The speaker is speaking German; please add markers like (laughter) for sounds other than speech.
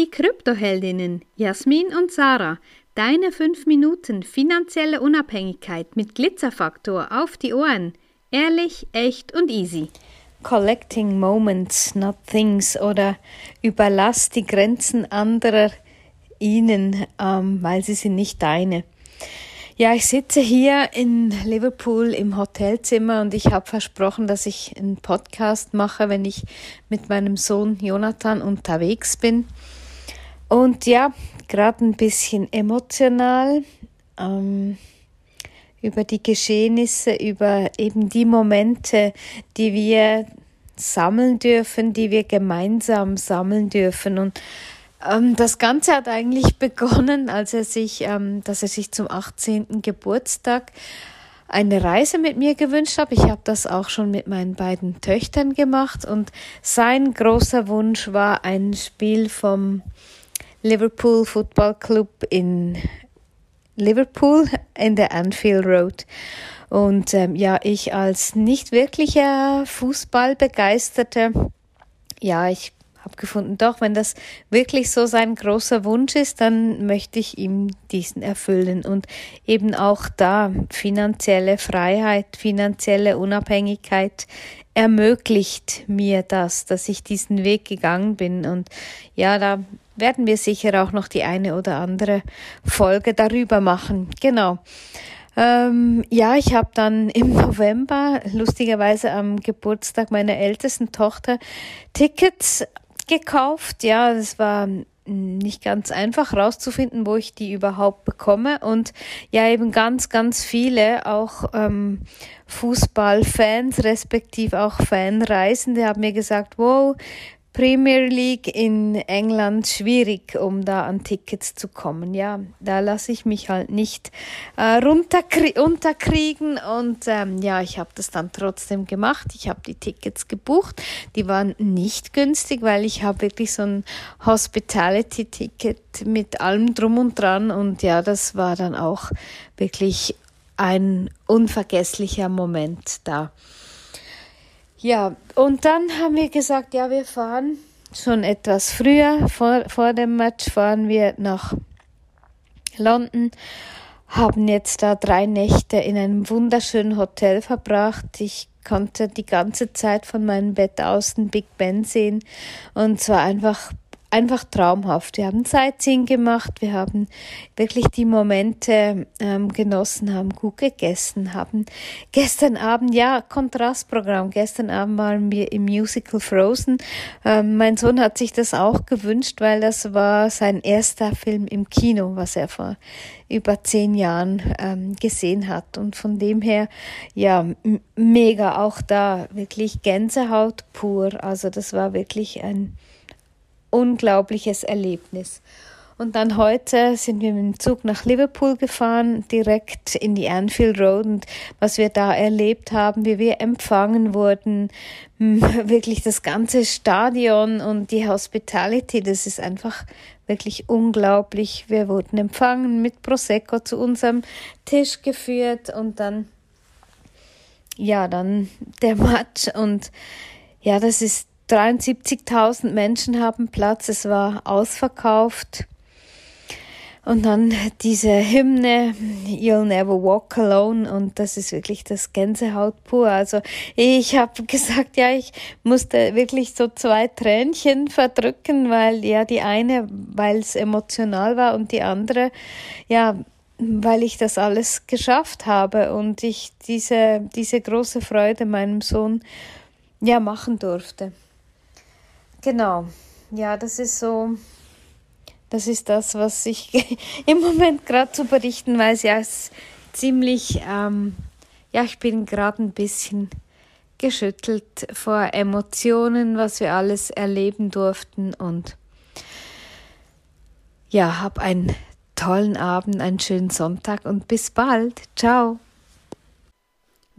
Die Kryptoheldinnen Jasmin und Sarah, deine 5 Minuten finanzielle Unabhängigkeit mit Glitzerfaktor auf die Ohren. Ehrlich, echt und easy. Collecting Moments, not Things oder überlass die Grenzen anderer ihnen, ähm, weil sie sind nicht deine. Ja, ich sitze hier in Liverpool im Hotelzimmer und ich habe versprochen, dass ich einen Podcast mache, wenn ich mit meinem Sohn Jonathan unterwegs bin. Und ja, gerade ein bisschen emotional ähm, über die Geschehnisse, über eben die Momente, die wir sammeln dürfen, die wir gemeinsam sammeln dürfen. Und ähm, das Ganze hat eigentlich (laughs) begonnen, als er sich, ähm, dass er sich zum 18. Geburtstag eine Reise mit mir gewünscht hat. Ich habe das auch schon mit meinen beiden Töchtern gemacht und sein großer Wunsch war ein Spiel vom Liverpool Football Club in Liverpool in der Anfield Road. Und ähm, ja, ich als nicht wirklicher Fußballbegeisterter, ja, ich habe gefunden, doch, wenn das wirklich so sein großer Wunsch ist, dann möchte ich ihm diesen erfüllen und eben auch da finanzielle Freiheit, finanzielle Unabhängigkeit ermöglicht mir das, dass ich diesen Weg gegangen bin und ja, da werden wir sicher auch noch die eine oder andere Folge darüber machen. Genau. Ähm, ja, ich habe dann im (laughs) November, lustigerweise am Geburtstag meiner ältesten Tochter, Tickets gekauft. Ja, es war nicht ganz einfach rauszufinden, wo ich die überhaupt bekomme. Und ja, eben ganz, ganz viele, auch ähm, Fußballfans, respektive auch Fanreisende, haben mir gesagt, wow, Premier League in England schwierig, um da an Tickets zu kommen. Ja, da lasse ich mich halt nicht äh, runterkrie unterkriegen und ähm, ja, ich habe das dann trotzdem gemacht. Ich habe die Tickets gebucht. Die waren nicht günstig, weil ich habe wirklich so ein Hospitality-Ticket mit allem drum und dran und ja, das war dann auch wirklich ein unvergesslicher Moment da. Ja, und dann haben wir gesagt, ja, wir fahren schon etwas früher, vor, vor dem Match fahren wir nach London, haben jetzt da drei Nächte in einem wunderschönen Hotel verbracht. Ich konnte die ganze Zeit von meinem Bett aus den Big Ben sehen und zwar einfach einfach traumhaft. Wir haben Sightseeing gemacht, wir haben wirklich die Momente ähm, genossen, haben gut gegessen, haben gestern Abend, ja, Kontrastprogramm, gestern Abend waren wir im Musical Frozen. Ähm, mein Sohn hat sich das auch gewünscht, weil das war sein erster Film im Kino, was er vor über zehn Jahren ähm, gesehen hat. Und von dem her, ja, mega auch da, wirklich Gänsehaut pur. Also das war wirklich ein unglaubliches Erlebnis. Und dann heute sind wir mit dem Zug nach Liverpool gefahren, direkt in die Anfield Road und was wir da erlebt haben, wie wir empfangen wurden, (laughs) wirklich das ganze Stadion und die Hospitality, das ist einfach wirklich unglaublich. Wir wurden empfangen mit Prosecco zu unserem Tisch geführt und dann, ja, dann der Match und ja, das ist 73.000 Menschen haben Platz, es war ausverkauft. Und dann diese Hymne, You'll Never Walk Alone, und das ist wirklich das Gänsehaut pur. Also ich habe gesagt, ja, ich musste wirklich so zwei Tränchen verdrücken, weil ja die eine, weil es emotional war und die andere, ja, weil ich das alles geschafft habe und ich diese, diese große Freude meinem Sohn ja machen durfte. Genau. Ja, das ist so, das ist das, was ich (laughs) im Moment gerade zu berichten weiß. Ja, es ist ziemlich, ähm, ja, ich bin gerade ein bisschen geschüttelt vor Emotionen, was wir alles erleben durften und ja, hab einen tollen Abend, einen schönen Sonntag und bis bald. Ciao.